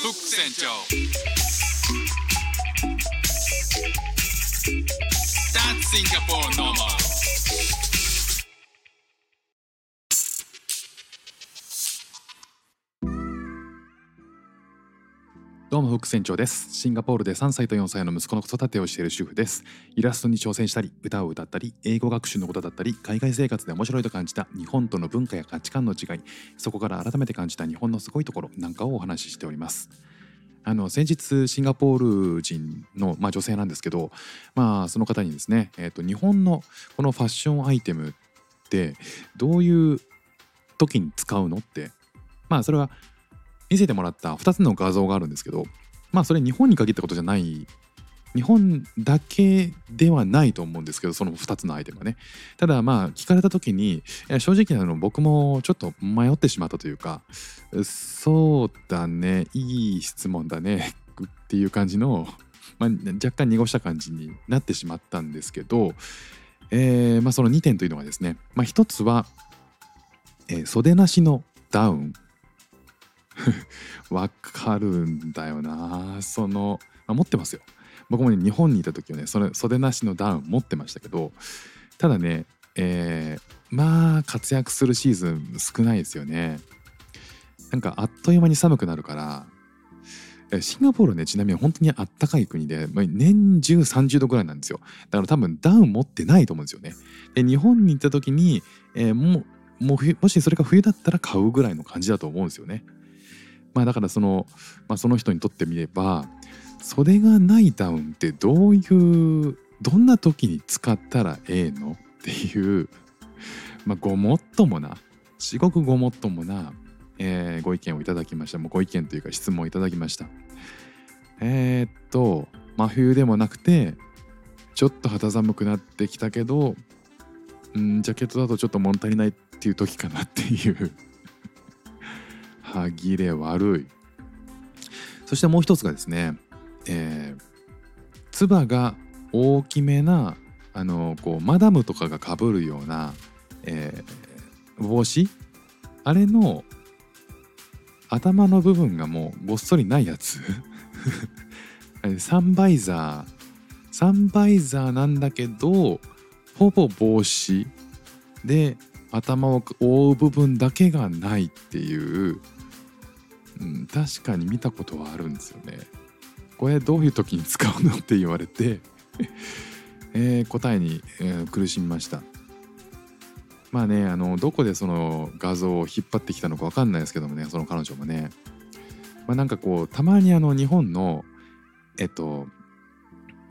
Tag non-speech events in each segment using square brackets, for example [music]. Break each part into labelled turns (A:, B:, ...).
A: フック船長 That's Singapore normal
B: どうも副船長です。シンガポールで3歳と4歳の息子の子育てをしている主婦です。イラストに挑戦したり歌を歌ったり英語学習のことだったり海外生活で面白いと感じた日本との文化や価値観の違いそこから改めて感じた日本のすごいところなんかをお話ししております。あの先日シンガポール人の、まあ、女性なんですけど、まあ、その方にですね、えーと日本のこのファッションアイテムってどういう時に使うのってまあそれは見せてもらった2つの画像があるんですけどまあそれ日本に限ったことじゃない日本だけではないと思うんですけどその2つのアイテムはね。ただまあ聞かれた時に正直なの僕もちょっと迷ってしまったというかそうだねいい質問だねっていう感じの、まあ、若干濁した感じになってしまったんですけど、えーまあ、その2点というのがですね、まあ、1つは、えー袖なしのダウン。[laughs] わかるんだよな。その、あ、持ってますよ。僕もね日本にいた時はねそれ袖なしのダウン持ってましたけどただねえー、まあ活躍するシーズン少ないですよね。なんかあっという間に寒くなるからシンガポールねちなみに本当にあったかい国で、年中30度ぐらいなんですよ。だから多分ダウン持ってないと思うんですよね。で日本に行った時に、えー、もももしそれが冬だったら買うぐらいの感じだと思うんですよね。まあだからその、まあ、その人にとってみれば袖がないダウンってどういうどんな時に使ったらええのっていう、まあ、ごもっともな至極ごもっともな、えー、ご意見をいただきました。もうご意見というか質問をいただきました。えー、っと真冬でもなくてちょっと肌寒くなってきたけどんジャケットだとちょっと物足りないっていう時かなっていう。歯切れ悪い。そしてもう一つがですね、えー、つばが大きめなあのこうマダムとかがかぶるような、えー、帽子？あれの頭の部分がもうごっそりないやつ。[laughs] サンバイザー。サンバイザーなんだけどほぼ帽子で頭を覆う部分だけがないっていう。うん、確かに見たことはあるんですよね。これどういう時に使うのって言われて [laughs] えー、答えに、えー、苦しみました。まあねあのどこでその画像を引っ張ってきたのか分かんないですけどもねその彼女もね。まあ、なんかこうたまにあの日本のえっと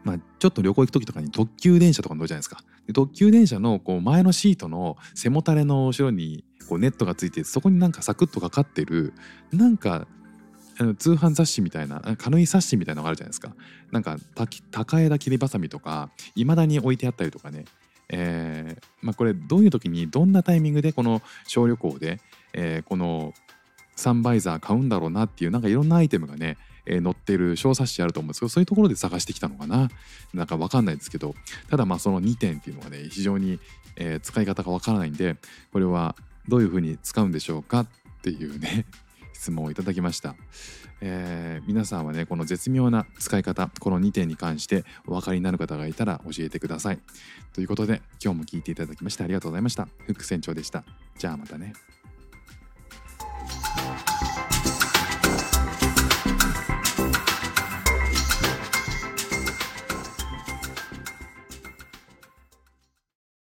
B: まあ、ちょっと旅行行く時とかに特急電車とか乗るじゃないですか。で特急電車のこう前のシートの背もたれの後ろにこうネットがついてそこになんかサクッとかかってるなんかあの通販雑誌みたいなカヌイ冊子みたいなのがあるじゃないですか。なんか高枝切りばさみとかいまだに置いてあったりとかね。えーまあ、これどういう時にどんなタイミングでこの小旅行で、えー、このサンバイザー買うんだろうなっていうなんかいろんなアイテムがねえー、載ってる小冊子あると思うんですけどそういうところで探してきたのかななんか分かんないですけどただまあその2点っていうのがね非常に、えー、使い方が分からないんでこれはどういうふうに使うんでしょうかっていうね [laughs] 質問をいただきました、えー、皆さんはねこの絶妙な使い方この2点に関してお分かりになる方がいたら教えてください。ということで今日も聞いていただきましてありがとうございました。フック船長でした。じゃあまたね。